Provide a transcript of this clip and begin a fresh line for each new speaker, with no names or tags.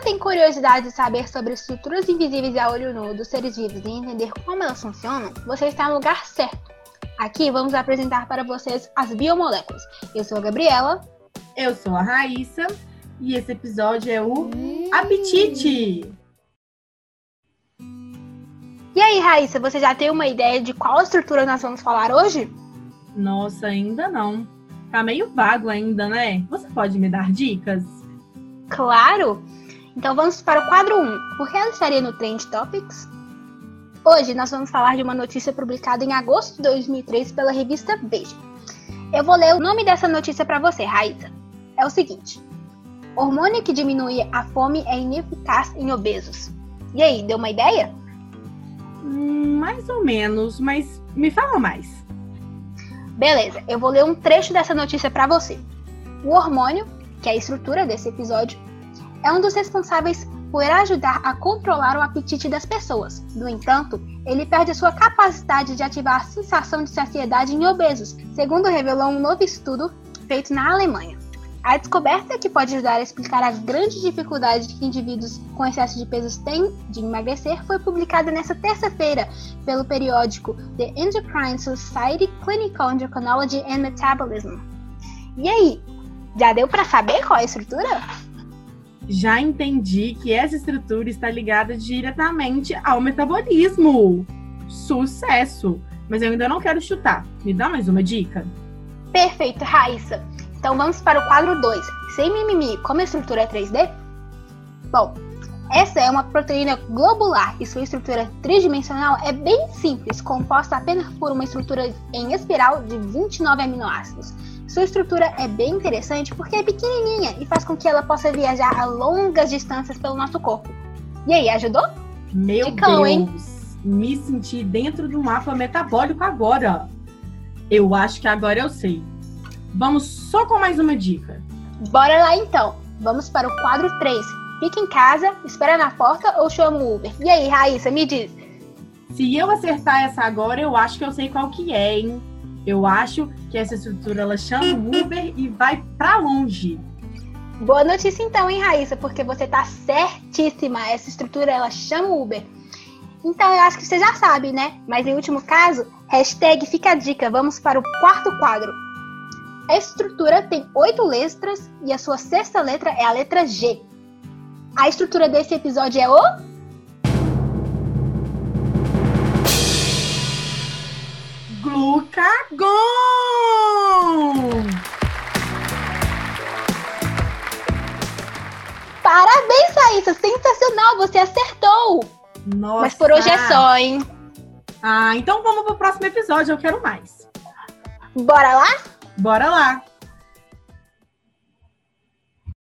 tem curiosidade de saber sobre estruturas invisíveis a olho nu dos seres vivos e entender como elas funcionam, você está no lugar certo. Aqui vamos apresentar para vocês as biomoléculas. Eu sou a Gabriela.
Eu sou a Raíssa. E esse episódio é o Apetite!
E aí, Raíssa, você já tem uma ideia de qual estrutura nós vamos falar hoje?
Nossa, ainda não. Tá meio vago ainda, né? Você pode me dar dicas?
Claro! Então vamos para o quadro 1. Por que ela estaria no Trend Topics? Hoje nós vamos falar de uma notícia publicada em agosto de 2003 pela revista Veja. Eu vou ler o nome dessa notícia para você, Raíssa. É o seguinte: Hormônio que diminui a fome é ineficaz em obesos. E aí, deu uma ideia?
Hum, mais ou menos, mas me fala mais.
Beleza, eu vou ler um trecho dessa notícia para você. O hormônio que é a estrutura desse episódio, é um dos responsáveis por ajudar a controlar o apetite das pessoas. No entanto, ele perde sua capacidade de ativar a sensação de saciedade em obesos, segundo revelou um novo estudo feito na Alemanha. A descoberta que pode ajudar a explicar a grande dificuldade que indivíduos com excesso de peso têm de emagrecer foi publicada nesta terça-feira pelo periódico The Endocrine Society Clinical Endocrinology and Metabolism. E aí, já deu para saber qual é a estrutura?
Já entendi que essa estrutura está ligada diretamente ao metabolismo. Sucesso! Mas eu ainda não quero chutar. Me dá mais uma dica?
Perfeito, Raíssa. Então vamos para o quadro 2. Sem mimimi, como a estrutura é 3D? Bom, essa é uma proteína globular e sua estrutura tridimensional é bem simples, composta apenas por uma estrutura em espiral de 29 aminoácidos. Sua estrutura é bem interessante porque é pequenininha e faz com que ela possa viajar a longas distâncias pelo nosso corpo. E aí, ajudou?
Meu Dicão, Deus! Hein? Me senti dentro do mapa metabólico agora. Eu acho que agora eu sei. Vamos só com mais uma dica.
Bora lá então. Vamos para o quadro 3. Fica em casa, espera na porta ou chama o Uber. E aí, Raíssa, me diz.
Se eu acertar essa agora, eu acho que eu sei qual que é, hein? Eu acho que essa estrutura ela chama o Uber e vai para longe.
Boa notícia então, hein, Raíssa, porque você tá certíssima. Essa estrutura ela chama o Uber. Então eu acho que você já sabe, né? Mas em último caso, hashtag fica a dica. Vamos para o quarto quadro. A estrutura tem oito letras e a sua sexta letra é a letra G. A estrutura desse episódio é o
Glucagon!
Parabéns, Thaísa! Sensacional! Você acertou!
Nossa!
Mas por hoje é só, hein?
Ah, então vamos pro próximo episódio, eu quero mais.
Bora lá?
Bora lá!